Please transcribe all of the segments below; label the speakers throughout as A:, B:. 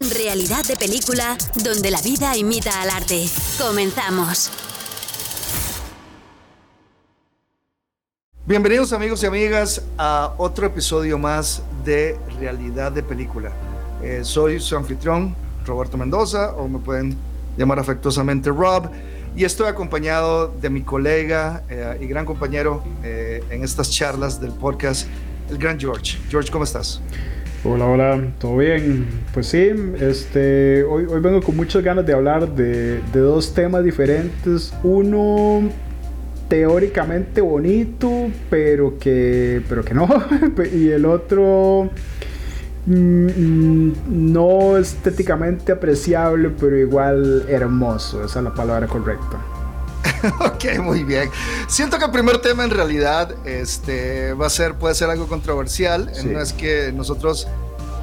A: Realidad de película donde la vida imita al arte. Comenzamos.
B: Bienvenidos amigos y amigas a otro episodio más de Realidad de Película. Eh, soy su anfitrión, Roberto Mendoza, o me pueden llamar afectuosamente Rob, y estoy acompañado de mi colega eh, y gran compañero eh, en estas charlas del podcast, el gran George. George, ¿cómo estás?
C: Hola, hola, ¿todo bien? Pues sí, este, hoy, hoy vengo con muchas ganas de hablar de, de dos temas diferentes. Uno teóricamente bonito, pero que, pero que no. y el otro mm, no estéticamente apreciable, pero igual hermoso. Esa es la palabra correcta.
B: ok, muy bien. Siento que el primer tema en realidad este, va a ser, puede ser algo controversial. No es que nosotros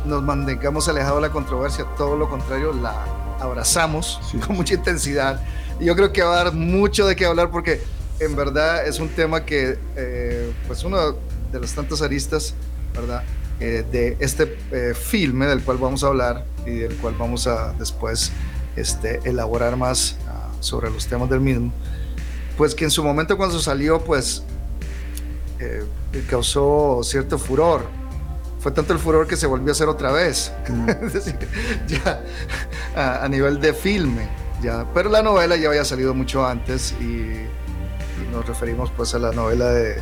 B: nos mantengamos alejados de la controversia, todo lo contrario, la abrazamos con mucha intensidad. Y yo creo que va a dar mucho de qué hablar porque en verdad es un tema que, eh, pues uno de las tantas aristas, ¿verdad? Eh, de este eh, filme del cual vamos a hablar y del cual vamos a después este, elaborar más ah, sobre los temas del mismo, pues que en su momento cuando salió, pues causó cierto furor. Fue tanto el furor que se volvió a hacer otra vez, mm. es decir, ya a, a nivel de filme. Ya, pero la novela ya había salido mucho antes y nos referimos pues a la novela de,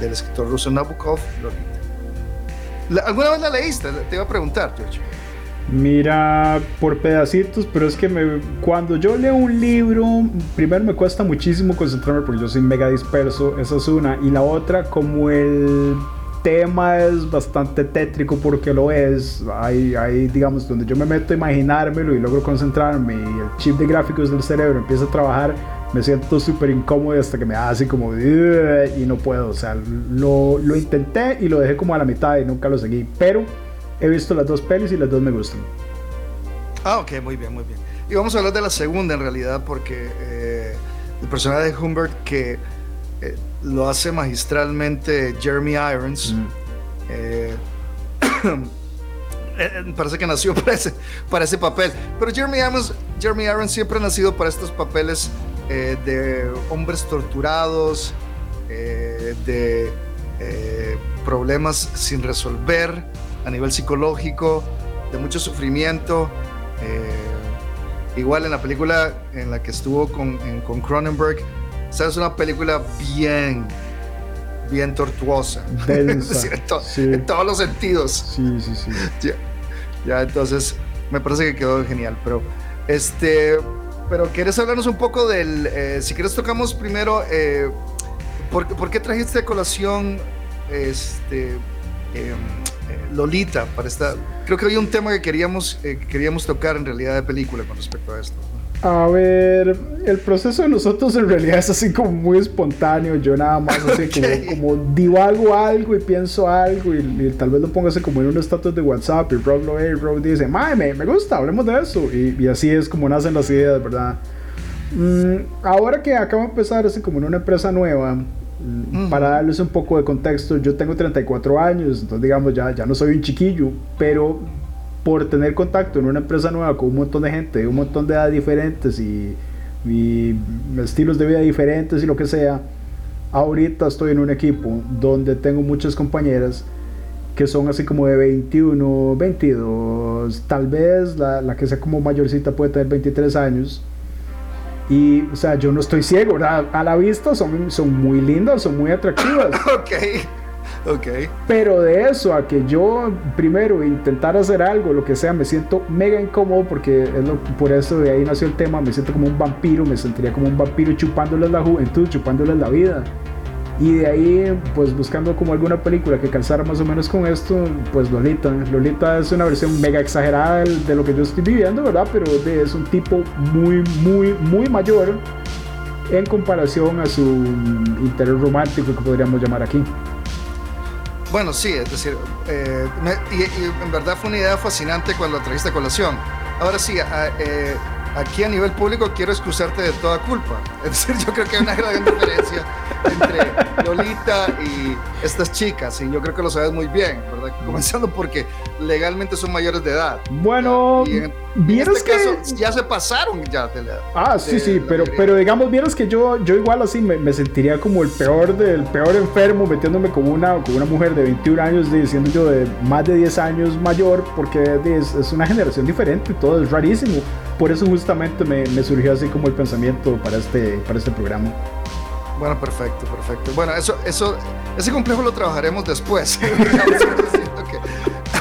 B: del escritor ruso Nabokov, Lolita. ¿Alguna vez la leíste? Te iba a preguntar, George.
C: Mira, por pedacitos, pero es que cuando yo leo un libro, primero me cuesta muchísimo concentrarme porque yo soy mega disperso, esa es una, y la otra, como el tema es bastante tétrico porque lo es, hay, hay digamos, donde yo me meto a imaginármelo y logro concentrarme y el chip de gráficos del cerebro empieza a trabajar, me siento súper incómodo hasta que me hace así como y no puedo. O sea, lo, intenté y lo dejé como a la mitad y nunca lo seguí. Pero he visto las dos pelis y las dos me gustan.
B: Ah, ok, muy bien, muy bien. Y vamos a hablar de la segunda en realidad porque eh, el personaje de Humbert que eh, lo hace magistralmente Jeremy Irons. Mm. Eh, parece que nació para ese, para ese papel. Pero Jeremy Irons, Jeremy Irons siempre ha nacido para estos papeles eh, de hombres torturados, eh, de eh, problemas sin resolver a nivel psicológico, de mucho sufrimiento. igual en la película en la que estuvo con, con Cronenberg, es una película bien, bien tortuosa. en, todos los sentidos.
C: Sí, sí, sí.
B: Ya, ya, entonces me parece que quedó genial. Pero este, pero ¿quieres hablarnos un poco del, eh, si quieres tocamos primero, eh, ¿por, qué trajiste a colación este, em, eh, Lolita para esta? Creo que había un tema que queríamos, queríamos tocar en realidad de película con respecto a esto.
C: A ver, el proceso de nosotros en realidad es así como muy espontáneo. Yo nada más así como, divago algo y pienso algo y, tal vez lo pongo así como en un estatus de WhatsApp y Rob lo ve y Rob dice, me, me gusta, hablemos de eso. Y, así es como nacen las ideas, ¿verdad? Mm, ahora que acabo de empezar así como en una empresa nueva, para darles un poco de contexto, yo tengo 34 años, entonces digamos ya, ya no soy un chiquillo, pero por tener contacto en una empresa nueva con un montón de gente, un montón de edades diferentes y, estilos de vida diferentes y lo que sea, ahorita estoy en un equipo donde tengo muchas compañeras que son así como de 21, 22, tal vez la, la que sea como mayorcita puede tener 23 años. Y, o sea, yo no estoy ciego, a la vista son, son muy lindas, son muy atractivas.
B: ok. Okay.
C: Pero de eso a que yo primero intentar hacer algo, lo que sea, me siento mega incómodo porque es lo, por eso de ahí nació el tema, me siento como un vampiro, me sentiría como un vampiro chupándoles la juventud, chupándoles la vida. Y de ahí, pues buscando como alguna película que calzara más o menos con esto, pues Lolita. Lolita es una versión mega exagerada de, lo que yo estoy viviendo, ¿verdad? Pero es un tipo muy, muy, muy mayor en comparación a su interés romántico que podríamos llamar aquí.
B: Bueno, sí, es decir, eh, y, en verdad fue una idea fascinante cuando la trajiste a colación. Ahora sí, eh, aquí a nivel público quiero excusarte de toda culpa. Es decir, yo creo que hay una gran diferencia entre Lolita y estas chicas, y yo creo que lo sabes muy bien, ¿verdad? Comenzando porque legalmente son mayores de edad.
C: Bueno, vieras este
B: que ya se pasaron ya de la
C: Ah, sí, sí, pero, pero digamos, vieras que yo, yo igual así me, sentiría como el peor del peor enfermo metiéndome con una, con una mujer de 21 años, diciendo yo de más de 10 años mayor, porque es, es una generación diferente y todo es rarísimo. Por eso justamente me, me surgió así como el pensamiento para este, para este programa.
B: Bueno, perfecto, perfecto. Bueno, eso, eso, ese complejo lo trabajaremos después.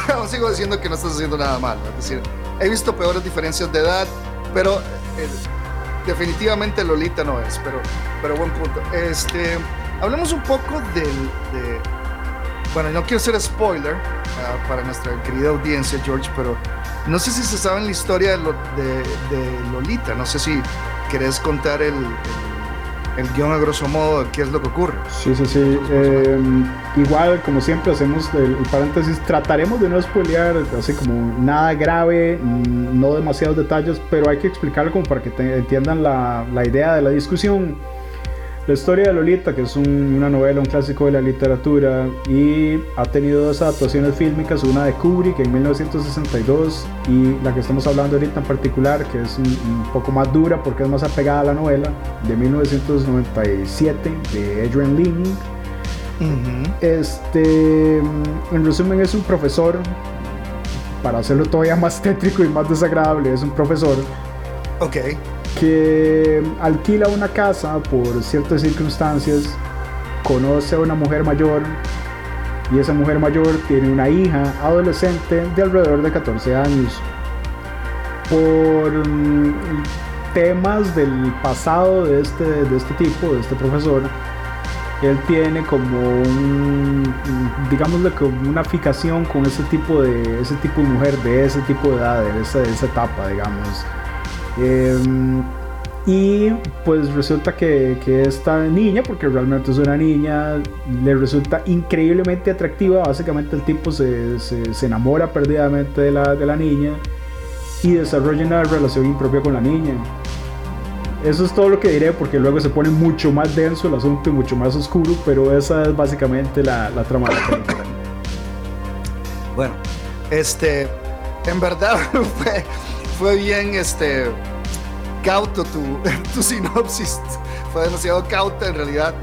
B: aún, sigo diciendo que, no estás haciendo nada mal. Es decir, he visto peores diferencias de edad, pero eh, definitivamente Lolita no es. Pero, pero buen punto. Este, hablemos un poco del, de, bueno, no quiero ser spoiler uh, para nuestra querida audiencia, George, pero no sé si se sabe la historia de, Lolita. No sé si querés contar el guion a grosso modo qué es lo que ocurre.
C: Sí, sí, sí. Eh, igual, como siempre, hacemos el, paréntesis. Trataremos de no spoilear así como nada grave, mm, no demasiados detalles, pero hay que explicarlo como para que entiendan la, la idea de la discusión. La historia de Lolita, que es una novela, un clásico de la literatura, y ha tenido dos adaptaciones fílmicas, una de Kubrick en 1962 y la que estamos hablando ahorita en particular, que es un, poco más dura porque es más apegada a la novela, de 1997 de Adrian Lin. Este, en resumen, es un profesor, para hacerlo todavía más tétrico y más desagradable, es un profesor.
B: Ok
C: que alquila una casa por ciertas circunstancias, conoce a una mujer mayor y esa mujer mayor tiene una hija adolescente de alrededor de 14 años. Por mm, temas del pasado de este, de este tipo, de este profesor, él tiene como un, como una fijación con ese tipo de, ese tipo de mujer, de ese tipo de edad, de esa, de esa etapa, digamos. Em, y pues resulta que, que, esta niña, porque realmente es una niña, le resulta increíblemente atractiva. Básicamente el tipo se, se, enamora perdidamente de la, de la niña y desarrolla una relación impropia con la niña. Eso es todo lo que diré porque luego se pone mucho más denso el asunto y mucho más oscuro, pero esa es básicamente la, la trama de la película.
B: Bueno, este, en verdad fue fue bien este cauto tu, tu sinopsis. Fue demasiado cauta en realidad.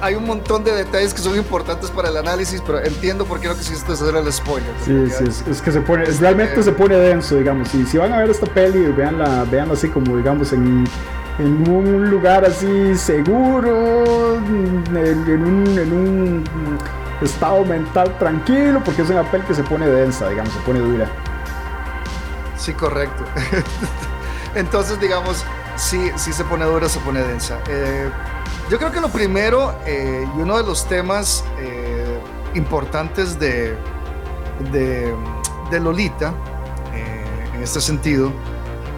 B: Hay un montón de detalles que son importantes para el análisis, pero entiendo por qué no quisiste hacer el spoiler.
C: Sí, sí, es, que se pone, realmente se pone denso, digamos. Y si van a ver esta peli, veanla, veanla así como, digamos, en, en un lugar así seguro, en, un, en un estado mental tranquilo, porque es una peli que se pone densa, digamos, se pone dura.
B: Sí, correcto. Entonces, digamos, sí, sí se pone dura, se pone densa. Eh, yo creo que lo primero eh, y uno de los temas eh, importantes de, de, Lolita, en este sentido,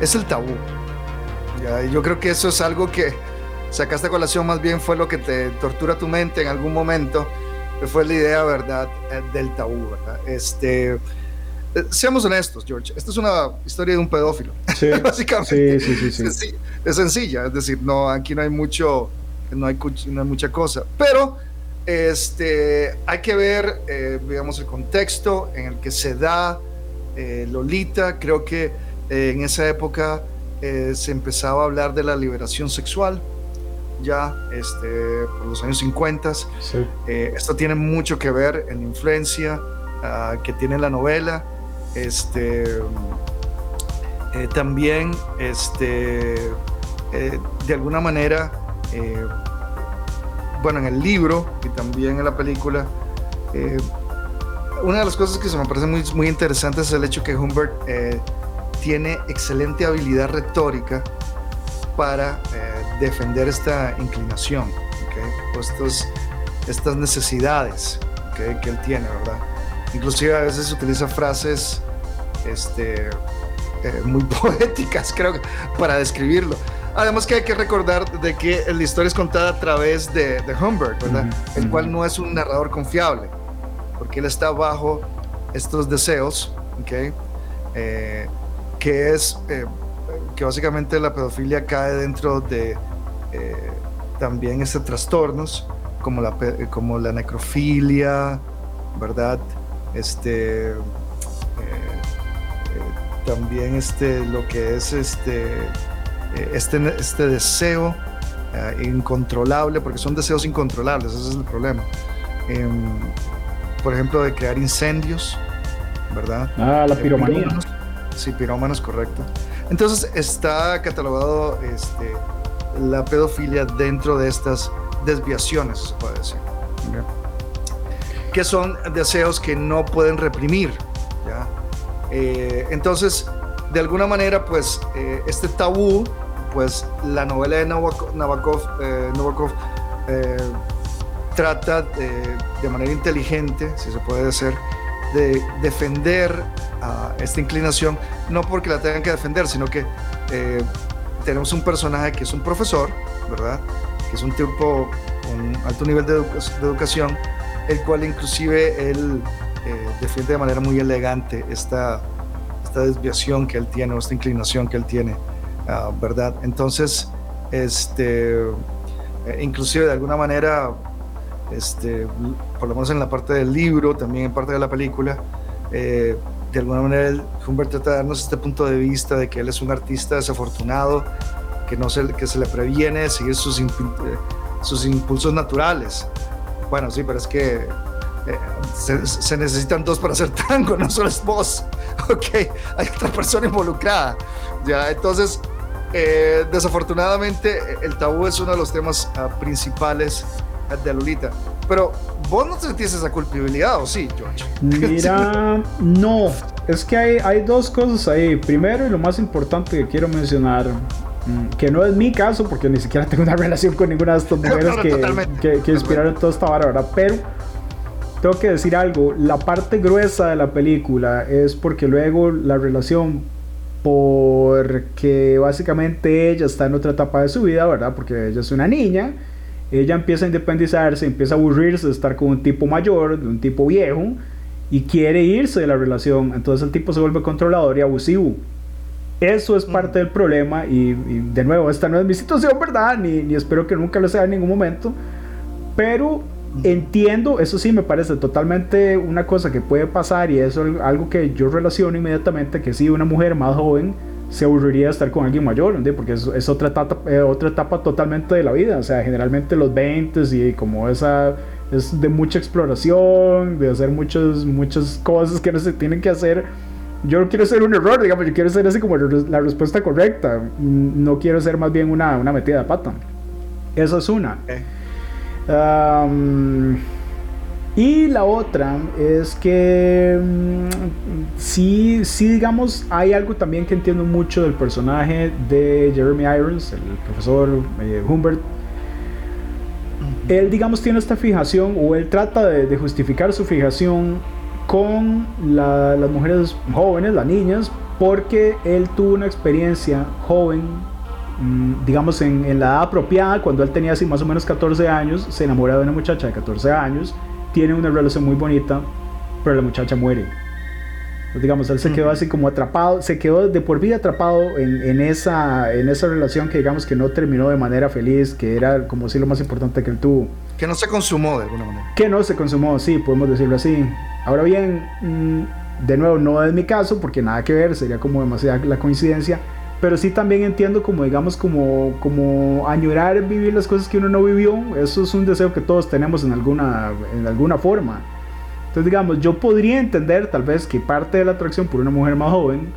B: es el tabú. Yo creo que eso es algo que sacaste a colación, más bien fue lo que te tortura tu mente en algún momento, fue la idea, ¿verdad?, del tabú, ¿verdad? Este, eh, seamos honestos, George, esta es una historia de un pedófilo. Sí, básicamente. Sí, sí, sí, Es sencilla, es decir, no, aquí no hay mucho, no hay, no hay mucha cosa. Pero este, hay que ver, eh, digamos, el contexto en el que se da eh, Lolita. Creo que en esa época se empezaba a hablar de la liberación sexual ya este, por los años 50. esto tiene mucho que ver en la influencia ah, que tiene la novela este, eh, también, este, eh, de alguna manera, eh, bueno, en el libro y también en la película, una de las cosas que se me parece muy, muy interesante es el hecho que Humbert tiene excelente habilidad retórica para defender esta inclinación, estas necesidades que él tiene, ¿verdad? Inclusive a veces utiliza frases este, eh, muy poéticas, creo, para describirlo. Además que hay que recordar de que la historia es contada a través de, de Humbert, ¿verdad? El cual no es un narrador confiable, porque él está bajo estos deseos, ¿ok? Eh, que es eh, que básicamente la pedofilia cae dentro de también este trastornos como la, como la necrofilia, ¿verdad? Este, también este, lo que es este, este, este deseo incontrolable, porque son deseos incontrolables, ese es el problema. Em, por ejemplo, de crear incendios, ¿verdad?
C: Ah, la piromanía.
B: sí, pirómanos, correcto. Entonces está catalogado este, la pedofilia dentro de estas desviaciones, se puede decir. Que son deseos que no pueden reprimir. ¿ya? Eh, entonces, de alguna manera, pues eh, este tabú, pues la novela de Nabokov, eh, eh trata de, manera inteligente, si se puede decir, de defender a esta inclinación, no porque la tengan que defender, sino que eh, tenemos un personaje que es un profesor, ¿verdad? Que es un tipo con alto nivel de, educación, el cual inclusive él eh, defiende de manera muy elegante esta, esta desviación que él tiene, o esta inclinación que él tiene, ah, ¿verdad? Entonces, este, eh, inclusive de alguna manera este, por lo menos en la parte del libro, también en parte de la película, eh, de alguna manera Humbert trata de darnos este punto de vista de que él es un artista desafortunado, que, no se, que se le previene seguir sus, eh, sus impulsos naturales. Bueno, sí, pero es que eh, se, necesitan dos para hacer tango, no solo es vos. Ok, hay otra persona involucrada. Ya, entonces, desafortunadamente, el tabú es uno de los temas uh, principales de Lolita. Pero vos no sentís esa culpabilidad, ¿o sí, George?
C: Mira, no. Es que hay, hay dos cosas ahí. Primero, y lo más importante que quiero mencionar, que no es mi caso, porque ni siquiera tengo una relación con ninguna de estas mujeres que, que, inspiraron toda esta vara, ¿verdad? Pero tengo que decir algo, la parte gruesa de la película es porque luego la relación, porque básicamente ella está en otra etapa de su vida, ¿verdad? Porque ella es una niña ella empieza a independizarse, empieza a aburrirse de estar con un tipo mayor, de un tipo viejo, y quiere irse de la relación. Entonces el tipo se vuelve controlador y abusivo. Eso es parte del problema y, de nuevo, esta no es mi situación, ¿verdad? Ni, ni, espero que nunca lo sea en ningún momento. Pero entiendo, eso sí me parece totalmente una cosa que puede pasar y eso es algo que yo relaciono inmediatamente, que si una mujer más joven se aburriría de estar con alguien mayor, porque es, otra, etapa, eh, otra etapa totalmente de la vida, o sea, generalmente los 20 y como esa es de mucha exploración, de hacer muchas, muchas cosas que no se tienen que hacer. Yo no quiero ser un error, digamos, yo quiero ser así como la respuesta correcta, no quiero ser más bien una, una metida de pata. Esa es una. Y la otra es que mm, sí, sí, digamos, hay algo también que entiendo mucho del personaje de Jeremy Irons, el profesor eh, Humbert. Él, digamos, tiene esta fijación o él trata de, justificar su fijación con las mujeres jóvenes, las niñas, porque él tuvo una experiencia joven, mm, digamos, en, en, la edad apropiada, cuando él tenía así más o menos 14 años, se enamoró de una muchacha de 14 años tiene una relación muy bonita, pero la muchacha muere. digamos, él se quedó así como atrapado, se quedó de por vida atrapado en, esa, en esa relación que digamos que no terminó de manera feliz, que era como si lo más importante que él tuvo.
B: Que no se consumó de alguna manera.
C: Que no se consumó, sí, podemos decirlo así. Ahora bien, mm, de nuevo, no es mi caso, porque nada que ver, sería como demasiada la coincidencia, pero sí también entiendo como digamos como como añorar vivir las cosas que uno no vivió. Eso es un deseo que todos tenemos en alguna en alguna forma. Entonces digamos yo podría entender tal vez que parte de la atracción por una mujer más joven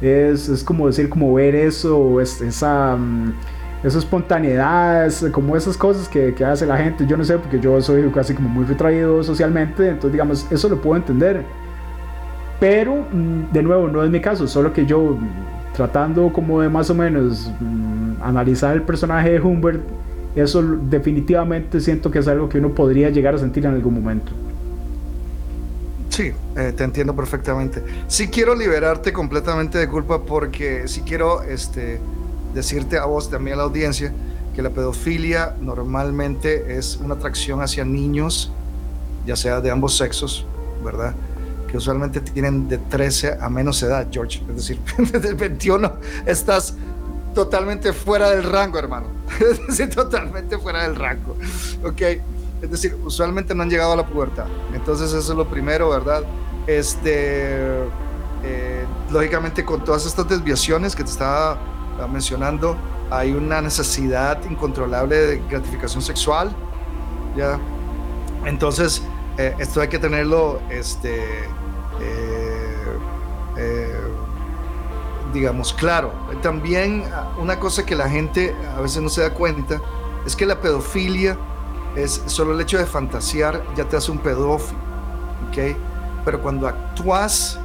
C: es, es como decir como ver eso es, esa mm, esa espontaneidad como esas cosas que, que hace la gente yo no sé porque yo soy casi como muy retraído socialmente entonces digamos eso lo puedo entender pero mm, de nuevo no es mi caso solo que yo tratando como de más o menos mm, analizar el personaje de Humbert, eso definitivamente siento que es algo que uno podría llegar a sentir en algún momento.
B: Sí, eh, te entiendo perfectamente. Sí quiero liberarte completamente de culpa porque sí quiero este, decirte a vos, también a la audiencia, que la pedofilia normalmente es una atracción hacia niños, ya sea de ambos sexos, ¿verdad? que usualmente tienen de 13 a menos edad, George. Es decir, desde el 21 estás totalmente fuera del rango, hermano. Es decir, totalmente fuera del rango. Ok. Es decir, usualmente no han llegado a la pubertad. Entonces eso es lo primero, ¿verdad? Este, eh, lógicamente con todas estas desviaciones que te estaba mencionando, hay una necesidad incontrolable de gratificación sexual, ¿ya? Entonces, eh, esto hay que tenerlo, este, eh, digamos, claro. También ah, una cosa que la gente a veces no se da cuenta es que la pedofilia es solo el hecho de fantasear ya te hace un pedófilo, ¿ok? Pero cuando actúas,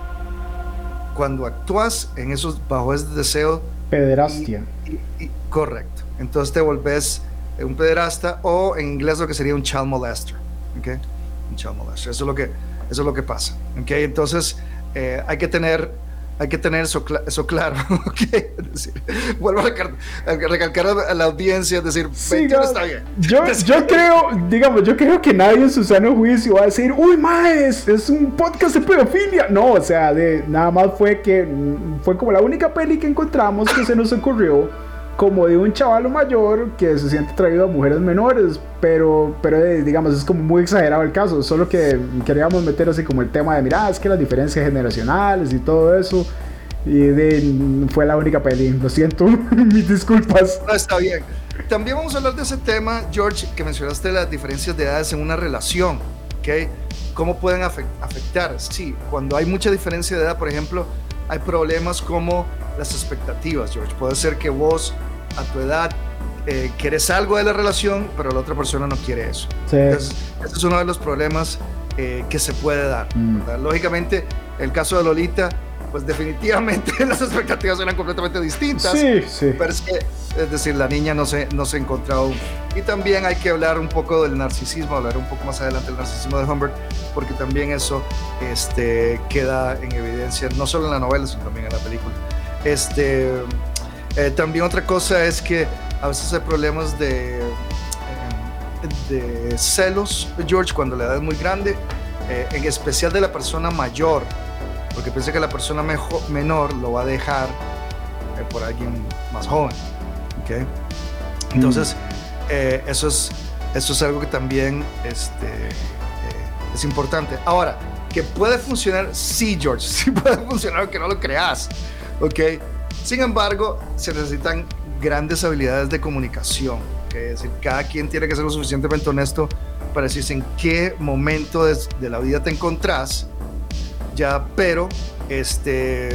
B: cuando actúas en esos, bajo ese deseo...
C: Pederastia.
B: correcto. Entonces te volvés un pederasta o en inglés lo que sería un child molester, ¿ok? Un child molester. Eso es lo que, eso es lo que pasa, ¿ok? Entonces eh, hay que tener hay que tener eso, eso claro. vuelvo a, recalcar a la audiencia, es decir, está bien.
C: Yo, yo creo, digamos, yo creo que nadie en su sano juicio va a decir, uy, más, es un podcast de pedofilia. No, o sea, de, nada más fue que fue como la única peli que encontramos que se nos ocurrió como de un chaval mayor que se siente atraído a mujeres menores, pero, pero eh, digamos, es como muy exagerado el caso, solo que queríamos meter así como el tema de, mira, es que las diferencias generacionales y todo eso, y de, fue la única peli, lo siento, mis disculpas.
B: No, está bien. También vamos a hablar de ese tema, George, que mencionaste las diferencias de edades en una relación, ¿ok? ¿Cómo pueden afectar? Sí, cuando hay mucha diferencia de edad, por ejemplo, hay problemas como las expectativas, George. Puede ser que vos a tu edad eh, quieres algo de la relación, pero la otra persona no quiere eso. Entonces, ese es uno de los problemas eh, que se puede dar. Mm. Lógicamente, el caso de Lolita, pues definitivamente las expectativas eran completamente distintas.
C: Sí, sí.
B: Pero es que, es decir, la niña no se, no se encontraba aún. Y también hay que hablar un poco del narcisismo, hablar un poco más adelante del narcisismo de Humbert, porque también eso este, queda en evidencia, no solo en la novela, sino también en la película. Este, eh, también otra cosa es que a veces hay problemas de, eh, de celos, George, cuando la edad es muy grande, eh, en especial de la persona mayor, porque piensa que la persona menor lo va a dejar por alguien más joven. ¿okay? Entonces, mm. eso, es, eso es algo que también este, es importante. Ahora, que puede funcionar, sí, George, sí puede funcionar, aunque no lo creas. ¿ok? Sin embargo, se necesitan grandes habilidades de comunicación, ¿okay? es decir, cada quien tiene que ser lo suficientemente honesto para decirse en qué momento de, de la vida te encontrás, ya, pero, este,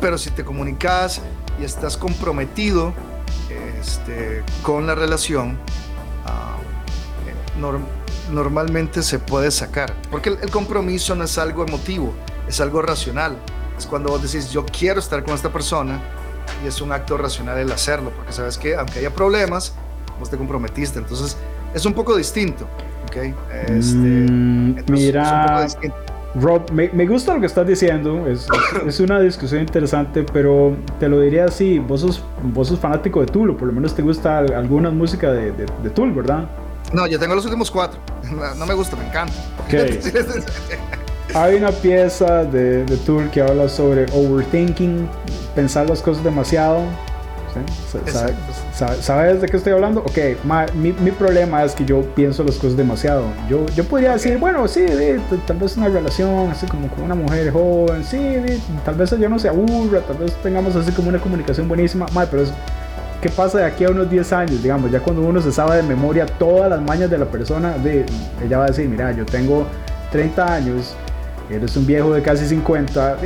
B: pero si te comunicas y estás comprometido este, con la relación, eh, normalmente se puede sacar, porque el compromiso no es algo emotivo, es algo racional es cuando vos decís, yo quiero estar con esta persona y es un acto racional el hacerlo, porque sabes que aunque haya problemas, vos te comprometiste. Entonces, es un poco distinto. ¿okay? Este,
C: mm, mira, Rob, me, me, gusta lo que estás diciendo, es, es, una discusión interesante, pero te lo diría así, vos sos, vos sos fanático de Tool, o por lo menos te gusta alguna música de, de, de Tool, ¿verdad?
B: No, yo tengo los últimos cuatro, no, me gusta, me encanta.
C: Okay. Hay una pieza de, de Tool que habla sobre overthinking, pensar las cosas demasiado. ¿Sabes de qué estoy hablando? Ok, mi, mi, problema es que yo pienso las cosas demasiado. Yo, yo podría decir, bueno, sí, tal vez una relación así como con una mujer joven, sí, tal vez ella no se aburra, tal vez tengamos así como una comunicación buenísima, pero es, ¿qué pasa de aquí a unos 10 años? Digamos, ya cuando uno se sabe de memoria todas las mañas de la persona, de, ella va a decir, mira, yo tengo 30 años, eres un viejo de casi 50,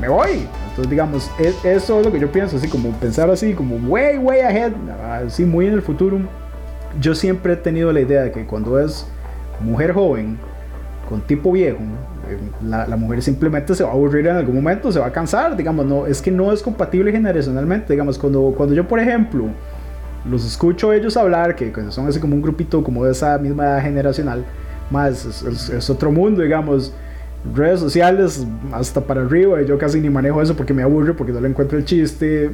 C: me, voy. Entonces, digamos, es, eso es lo que yo pienso, así como pensar así, como way, way ahead, así muy en el futuro. Yo siempre he tenido la idea de que cuando es mujer joven, con tipo viejo, eh, la, la, mujer simplemente se va a aburrir en algún momento, se va a cansar, digamos, no, es que no es compatible generacionalmente, digamos, cuando, cuando yo, por ejemplo, los escucho ellos hablar, que son así como un grupito como de esa misma edad generacional, más es, es otro mundo, digamos, redes sociales hasta para arriba. Yo casi ni manejo eso porque me aburre, porque no le encuentro el chiste.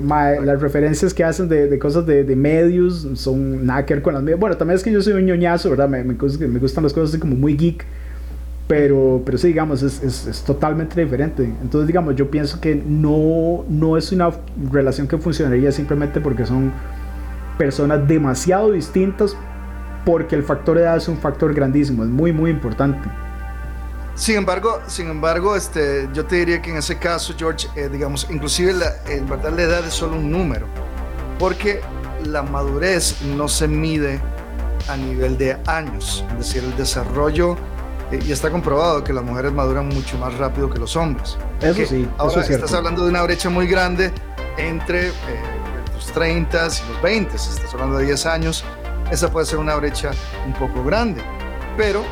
C: las referencias que hacen de, de cosas de, de, medios son nada que ver con las medias. Bueno, también es que yo soy un ñoñazo, ¿verdad? Me, me, me gustan las cosas así como muy geek. Pero, pero sí, digamos, es, es, es, totalmente diferente. Entonces, digamos, yo pienso que no, no es una relación que funcionaría simplemente porque son personas demasiado distintas porque el factor edad es un factor grandísimo, es muy, muy importante.
B: Sin embargo, sin embargo, este, yo te diría que en ese caso, George, eh, digamos, inclusive la, en verdad la edad es solo un número, porque la madurez no se mide a nivel de años, es decir, el desarrollo, eh, y está comprobado que las mujeres maduran mucho más rápido que los hombres.
C: Eso sí,
B: ahora
C: eso es
B: estás hablando de una brecha muy grande entre eh, los 30 y los 20, si estás hablando de 10 años, esa puede ser una brecha un poco grande, pero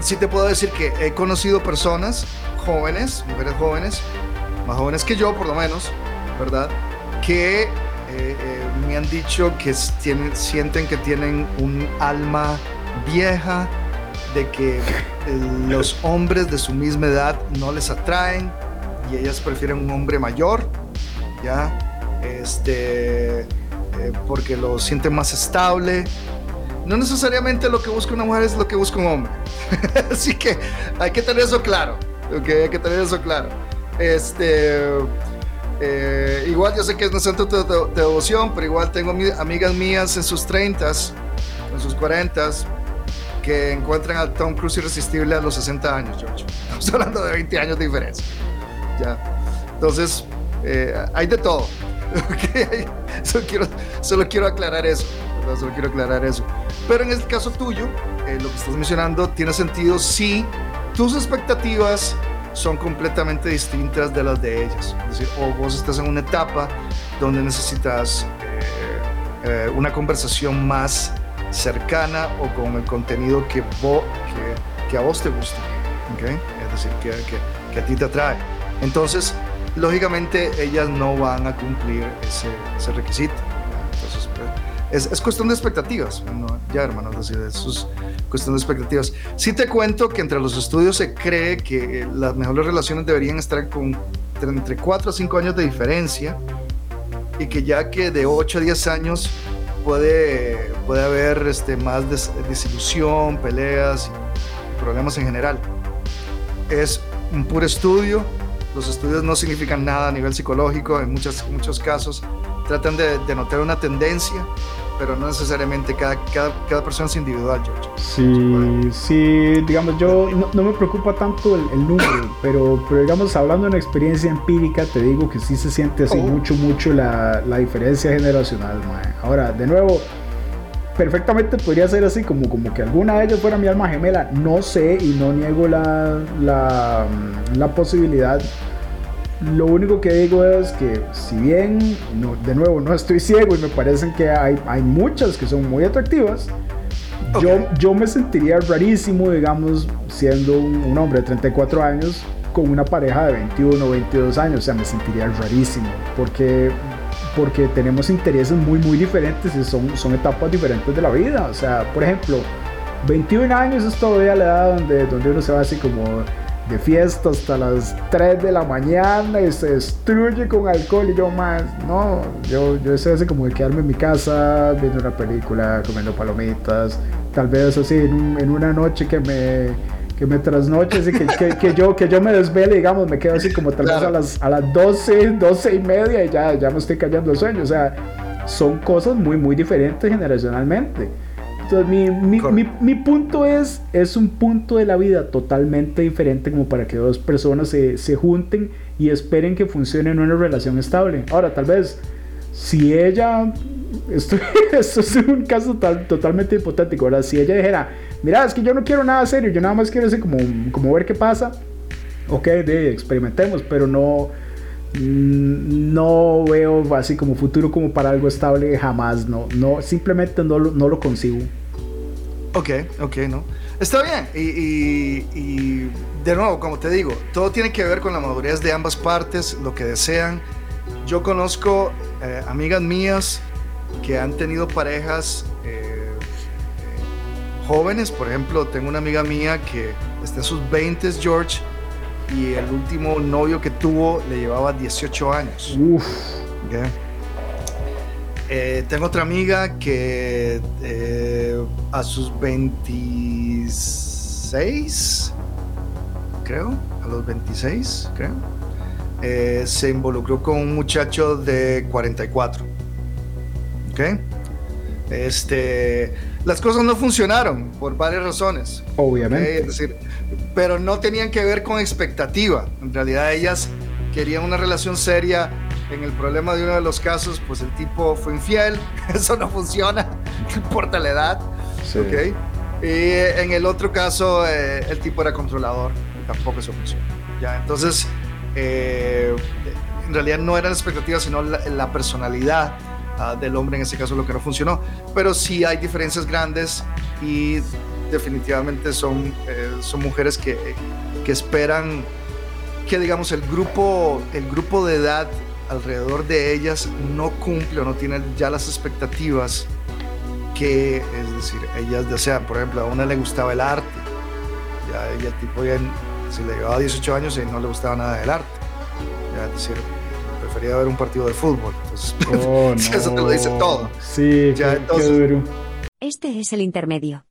B: sí te puedo decir que he conocido personas jóvenes, mujeres jóvenes, más jóvenes que yo por lo menos, ¿verdad? Que eh, eh, me han dicho que tienen, sienten que tienen un alma vieja, de que eh, los hombres de su misma edad no les atraen y ellas prefieren un hombre mayor, ¿ya? Este, porque lo sienten más estable, no necesariamente lo que busca una mujer es lo que busca un hombre. Así que hay que tener eso claro. Ok, hay que tener eso claro. Este. Eh, igual yo sé que es un centro de, devoción, pero igual tengo amigas mías en sus 30 en sus 40 que encuentran a Tom Cruise irresistible a los 60 años, George. Estamos hablando de 20 años de diferencia. Ya. Entonces, eh, hay de todo. Okay. Solo, quiero, solo quiero aclarar eso. Solo quiero aclarar eso. Pero en el caso tuyo, eh, lo que estás mencionando tiene sentido si tus expectativas son completamente distintas de las de ellas. Es decir, o vos estás en una etapa donde necesitas eh, eh, una conversación más cercana o con el contenido que, vos, que, a vos te gusta. ¿okay? Es decir, que, que, que, a ti te atrae. Entonces, lógicamente, ellas no van a cumplir ese, ese requisito. Entonces, es, cuestión de expectativas, ya hermano, es decir, es cuestión de expectativas. Sí te cuento que entre los estudios se cree que las mejores relaciones deberían estar con entre 4 a 5 años de diferencia y que ya que de 8 a 10 años puede, puede haber este, más desilusión, peleas, problemas en general. Es un puro estudio, los estudios no significan nada a nivel psicológico en muchos, muchos casos, tratan de, de notar una tendencia pero no necesariamente cada, cada, cada, persona es individual, George.
C: Sí, sí, digamos, yo no, me preocupa tanto el, número, pero, pero digamos, hablando de una experiencia empírica, te digo que sí se siente así oh. mucho, mucho la, la diferencia generacional, Ahora, de nuevo, perfectamente podría ser así, como, como que alguna de ellas fuera mi alma gemela, no sé y no niego la, la, la posibilidad lo único que digo es que si bien, de nuevo, no estoy ciego y me parecen que hay, hay muchas que son muy atractivas, yo, yo me sentiría rarísimo, digamos, siendo un, hombre de 34 años con una pareja de 21 o 22 años. O sea, me sentiría rarísimo porque, porque tenemos intereses muy, muy diferentes y son, son etapas diferentes de la vida. O sea, por ejemplo, 21 años es todavía la edad donde, donde uno se va así como de fiesta hasta las 3 de la mañana y se destruye con alcohol y yo más, no, yo, yo estoy así como de quedarme en mi casa viendo una película, comiendo palomitas, tal vez así en, en una noche que me que me trasnoche, así que, que, que, yo, que yo me desvele, digamos, me quedo así como tal vez a las, a las 12, 12 y media y ya, ya me estoy cayendo el sueño, o sea, son cosas muy, muy diferentes generacionalmente. Entonces, mi, mi, mi, punto es, es un punto de la vida totalmente diferente como para que dos personas se, se junten y esperen que funcione en una relación estable. Ahora, tal vez, si ella, esto, esto es un caso totalmente hipotético, ahora, si ella dijera, mira, es que yo no quiero nada serio, yo nada más quiero así como, como ver qué pasa, ok, de, experimentemos, pero no no veo así como futuro como para algo estable jamás no no simplemente no, no lo consigo
B: ok ok no está bien y, de nuevo como te digo todo tiene que ver con la madurez de ambas partes lo que desean. Yo conozco eh, amigas mías que han tenido parejas eh, eh, jóvenes. Por ejemplo tengo una amiga mía que está en sus 20 George y el último novio que tuvo le llevaba 18 años. Eh, tengo otra amiga que eh, a sus 26, creo, a los 26, creo, eh, se involucró con un muchacho de 44. ¿Ok? Este, las cosas no funcionaron por varias razones.
C: Obviamente.
B: Es decir, pero no tenían que ver con expectativa. En realidad ellas querían una relación seria. En el problema de uno de los casos, pues el tipo fue infiel. Eso no funciona. No importa la edad. Sí. Okay. Y en el otro caso, eh, el tipo era controlador. Y tampoco eso funciona. ¿ya? Entonces, eh, en realidad no eran expectativas, sino la, la personalidad uh, del hombre en ese caso lo que no funcionó. Pero sí hay diferencias grandes y definitivamente son, eh, son mujeres que, que esperan que digamos el grupo, el grupo de edad alrededor de ellas no cumple o no tiene ya las expectativas que, es decir, ellas desean. Por ejemplo, a una le gustaba el arte, ya ella tipo ya, si le llevaba 18 años y no le gustaba nada del arte, ya es decir, prefería ver un partido de fútbol. Entonces,
C: Oh,
B: eso te lo dice
C: no.
B: todo.
C: Sí,
B: Ya,
C: qué- qué
B: entonces-
C: duro.
D: Este es el intermedio.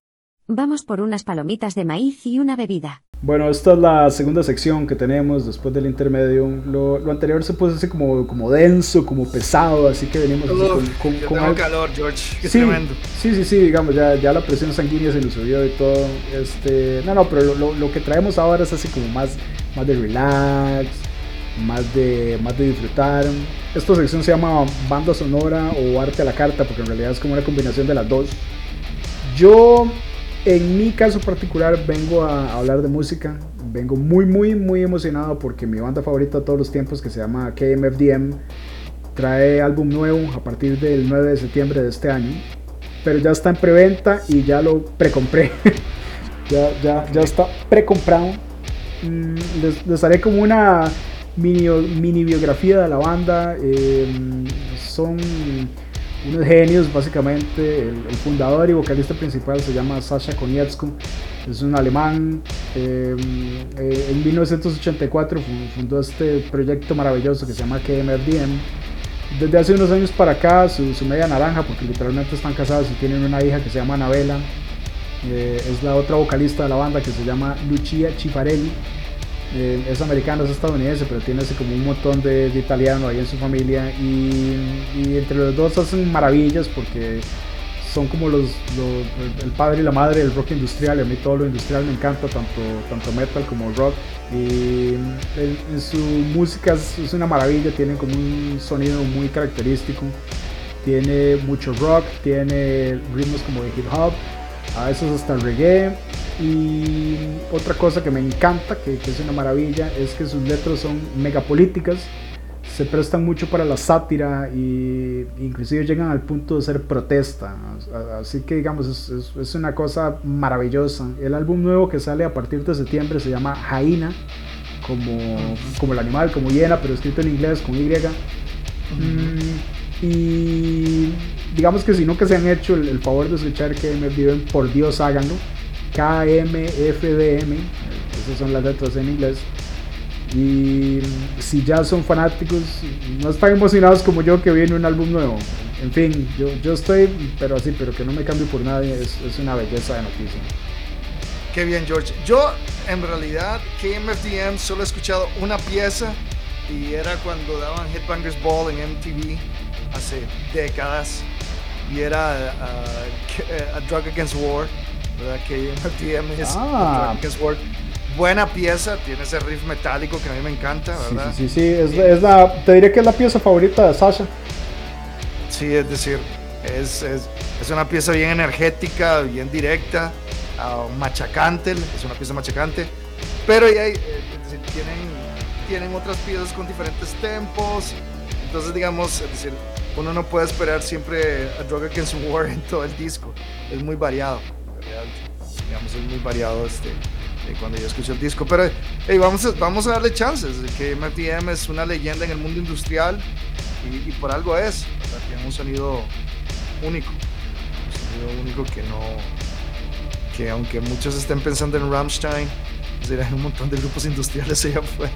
D: Vamos por unas palomitas de maíz y una bebida.
C: Bueno, esta es la segunda sección que tenemos después del intermedio. Lo, lo anterior se puso así como, como denso, como pesado, así que venimos así
B: Uf,
C: con, con-
B: yo
C: con
B: tengo
C: algo-
B: calor, George. Qué
C: sí,
B: tremendo.
C: sí, sí, sí, digamos, ya, ya la presión sanguínea se nos subió y todo. Este, no, no, pero lo, lo- lo que traemos ahora es así como más, más de relax, más de, más de disfrutar. Esta sección se llama banda sonora o arte a la carta, porque en realidad es como una combinación de las dos. Yo, en mi caso particular, vengo a hablar de música. Vengo muy, muy, muy emocionado porque mi banda favorita de todos los tiempos, que se llama KMFDM, trae álbum nuevo a partir del 9 de septiembre de este año. Pero ya está en preventa y ya lo precompré. ya, ya, ya está precomprado. Mm, les, les haré como una mini, biografía de la banda. Eh, son unos genios, básicamente. El, fundador y vocalista principal se llama Sasha Konietzko. Es un alemán. eh, eh, en 1984 fu- fundó este proyecto maravilloso que se llama KMFDM. Desde hace unos años para acá, su, su media naranja, porque literalmente están casados y tienen una hija que se llama Anabela. eh, es la otra vocalista de la banda que se llama Lucia Cifarelli. Eh, es americano, es estadounidense, pero tiene así como un montón de, de italiano ahí en su familia. Y, entre los dos hacen maravillas porque son como los, el padre y la madre del rock industrial. A mí todo lo industrial me encanta, tanto, tanto metal como rock. Y en, en su música es, es una maravilla, tienen como un sonido muy característico. Tiene mucho rock, tiene ritmos como de hip hop, a veces hasta reggae. Y otra cosa que me encanta, que, es una maravilla, es que sus letras son megapolíticas, se prestan mucho para la sátira e inclusive llegan al punto de ser protesta. Así que digamos, es, una cosa maravillosa. El álbum nuevo que sale a partir de septiembre se llama Jaina, como, como el animal, como hiena, pero escrito en inglés con Y. Mm, y digamos que si que se han hecho el, el favor de escuchar que me viven, por Dios háganlo. KMFDM, esas son las letras en inglés. Y si ya son fanáticos, no están emocionados como yo que viene un álbum nuevo. En fin, yo, estoy, pero así, pero que no me cambie por nadie, es, una belleza de noticia.
B: Qué bien, George. Yo, en realidad, KMFDM solo he escuchado una pieza y era cuando daban Headbangers Ball en MTV hace décadas y era uh, K- A Drug Against War, ¿verdad? KMFDM es
C: Ah.
B: A Drug Against War. Buena pieza, tiene ese riff metálico que a mí me encanta,
C: Sí,
B: ¿verdad?
C: sí, sí, sí, es, es la, te diré que es la pieza favorita de Sasha.
B: Sí, es decir, es, es, es una pieza bien energética, bien directa, ah, machacante, es una pieza machacante, pero ya hay, eh, es decir, tienen, tienen otras piezas con diferentes tempos, entonces digamos, es decir, uno no puede esperar siempre a Drug Against War en todo el disco, es muy variado, digamos, es muy variado este, cuando yo escucho el disco, pero hey, vamos, a, vamos a darle chances, que MTM es una leyenda en el mundo industrial, y, por algo es, tiene un sonido único, un sonido único que no, que aunque muchos estén pensando en Rammstein, es decir, hay un montón de grupos industriales allá afuera,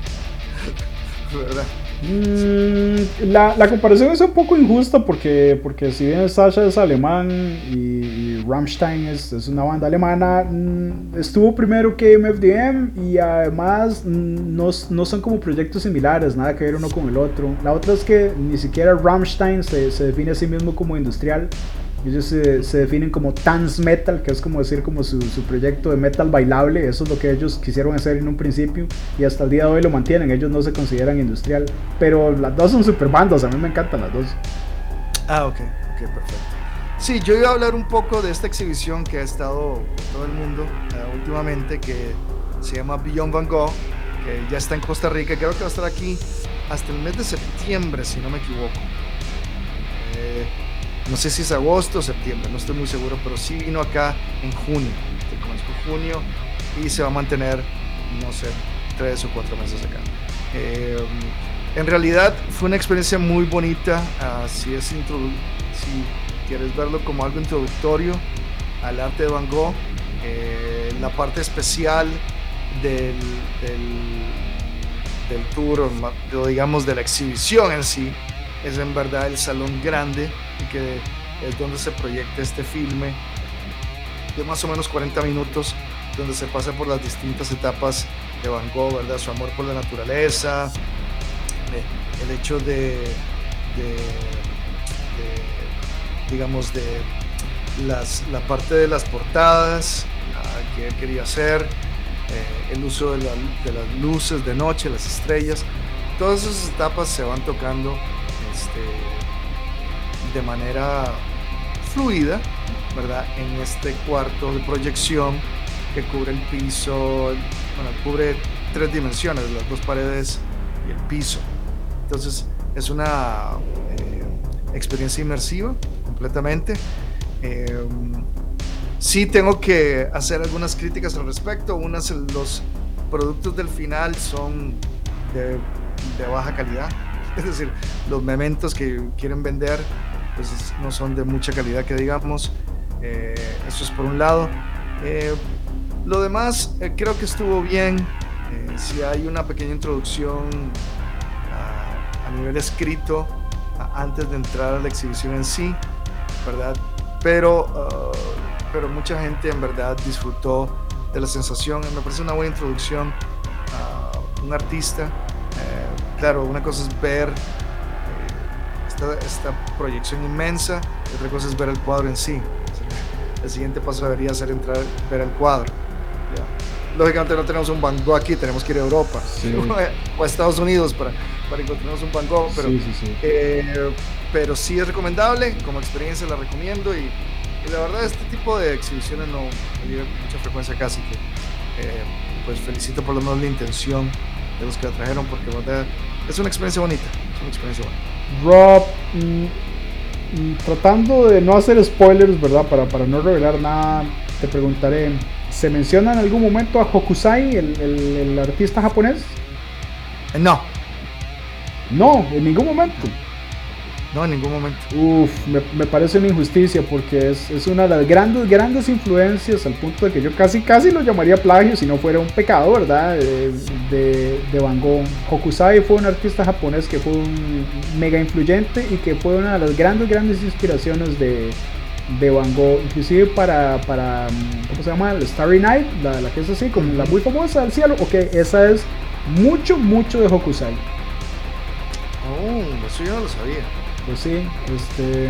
B: ¿verdad?
C: Mm, la, la comparación es un poco injusta porque, porque si bien Sasha es alemán y, y Rammstein es, es una banda alemana, mm, estuvo primero que MFDM y además mm, no, no son como proyectos similares, nada que ver uno con el otro. La otra es que ni siquiera Rammstein se, se define a sí mismo como industrial Ellos se, se, definen como Dance Metal, que es como decir como su, su, proyecto de metal bailable. Eso es lo que ellos quisieron hacer en un principio y hasta el día de hoy lo mantienen. Ellos no se consideran industrial, pero las dos son super bandas. A mí me encantan las dos.
B: Ah, ok, ok, perfecto. Sí, yo iba a hablar un poco de esta exhibición que ha estado todo el mundo uh, últimamente, que se llama Beyond Van Gogh, que ya está en Costa Rica. Creo que va a estar aquí hasta el mes de septiembre, si no me equivoco. Eh, no sé si es agosto o septiembre, no estoy muy seguro, pero sí vino acá en junio, comenzó en junio y se va a mantener, no sé, tres o cuatro meses acá. Eh, en realidad fue una experiencia muy bonita, si, es si quieres verlo como algo introductorio al arte de Van Gogh, eh, la parte especial del, del, del tour, o digamos de la exhibición en sí, es en verdad el salón grande que es donde se proyecta este filme de más o menos 40 minutos donde se pasa por las distintas etapas de Van Gogh. Su amor por la naturaleza, eh, el hecho de, digamos, de las, la parte de las portadas uh, que él quería hacer, eh, el uso la, de, las luces de noche, las estrellas, todas esas etapas se van tocando este, de manera fluida, ¿verdad? En este cuarto de proyección que cubre el piso, bueno, cubre tres dimensiones, las dos paredes y el piso. Entonces es una eh, experiencia inmersiva completamente. Eh, sí tengo que hacer algunas críticas al respecto. Unas, los productos del final son de, de baja calidad. Es decir, los mementos que quieren vender pues no son de mucha calidad que digamos. Eh, eso es por un lado. Eh, lo demás eh, creo que estuvo bien. si hay una pequeña introducción a, a nivel escrito a, antes de entrar a la exhibición en sí, ¿verdad? Pero, uh, pero mucha gente en verdad disfrutó de la sensación. Me parece una buena introducción a un artista. Claro, una cosa es ver esta, proyección inmensa, y otra cosa es ver el cuadro en sí. El siguiente paso debería ser entrar, ver el cuadro. Lógicamente no tenemos un Van Gogh aquí, tenemos que ir a Europa o a Estados Unidos para, para encontrarnos un Van Gogh, pero, sí, eh, pero sí es recomendable, como experiencia la recomiendo y, y, la verdad este tipo de exhibiciones no me mucha frecuencia casi que eh, pues felicito por lo menos la intención de los que la trajeron porque verdad, es una experiencia bonita, es una experiencia bonita.
C: Rob, mm, mm, tratando de no hacer spoilers, ¿verdad? Para, para no revelar nada, te preguntaré, ¿se menciona en algún momento a Hokusai, el, el, el artista japonés?
B: No.
C: No, en ningún momento.
B: No, en ningún momento.
C: Uf, me, me, parece una injusticia porque es, es, una de las grandes, grandes influencias al punto de que yo casi, casi lo llamaría plagio si no fuera un pecado, ¿verdad? De, de, de Van Gogh. Hokusai fue un artista japonés que fue un mega influyente y que fue una de las grandes, grandes inspiraciones de, de Van Gogh, inclusive para, para, ¿cómo se llama? El Starry Night, la, la que es así, como la muy famosa del cielo. Ok, esa es mucho, mucho de Hokusai.
B: Oh, eso yo no lo sabía
C: pues sí, este,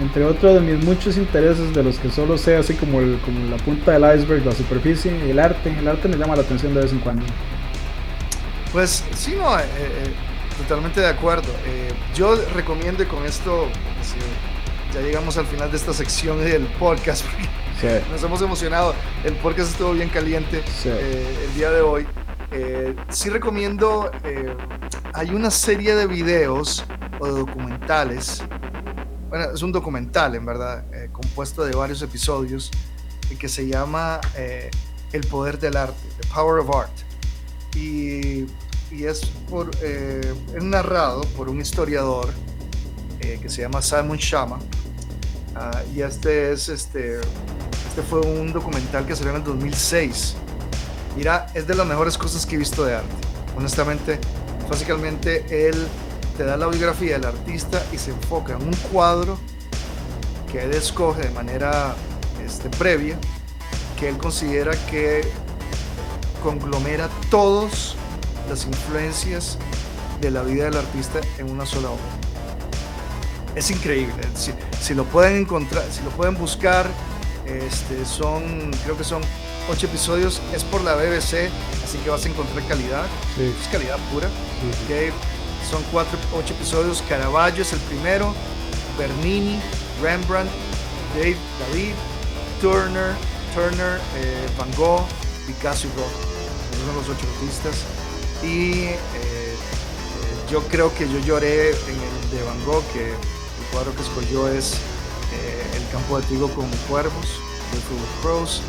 C: entre otros de mis muchos intereses de los que solo sé así como, el, como la punta del iceberg, la superficie, el arte, el arte me llama la atención de vez en cuando.
B: Pues sí, no, eh, eh, totalmente de acuerdo. Eh, yo recomiendo y con esto, sí, ya llegamos al final de esta sección del podcast, porque sí. nos hemos emocionado, el podcast estuvo bien caliente sí. el día de hoy. sí recomiendo, hay una serie de videos o documentales. Bueno, es un documental, en verdad, eh, compuesto de varios episodios, y que se llama eh, El poder del arte, The Power of Art. Y, y es, por, eh, es narrado por un historiador eh, que se llama Simon Shama. Uh, y este, es, este, este fue un documental que salió en el 2006. Mira, es de las mejores cosas que he visto de arte. Honestamente, básicamente él te da la biografía del artista y se enfoca en un cuadro que él escoge de manera este, previa, que él considera que conglomera todas las influencias de la vida del artista en una sola obra. es increíble. Si, si, lo pueden encontrar, si lo pueden buscar, este, son, creo que son ocho episodios, es por la BBC, así que vas a encontrar calidad, es calidad pura. Son cuatro, ocho episodios, Caravaggio es el primero, Bernini, Rembrandt, Dave, David, Turner, Turner, eh, Van Gogh, Picasso y Roth. Son los ocho artistas. Y eh, eh, yo creo que yo lloré en el de Van Gogh, que el cuadro que escogió es El campo de trigo con cuervos, with Crows.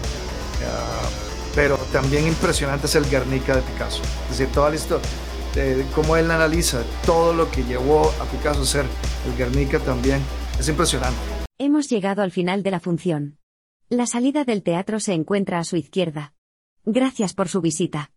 B: Ah, pero también impresionante es el Guernica de Picasso. Es decir, toda la historia, de cómo él analiza todo lo que llevó a Picasso a ser el Guernica también, es impresionante.
D: Hemos llegado al final de la función. La salida del teatro se encuentra a su izquierda. Gracias por su visita.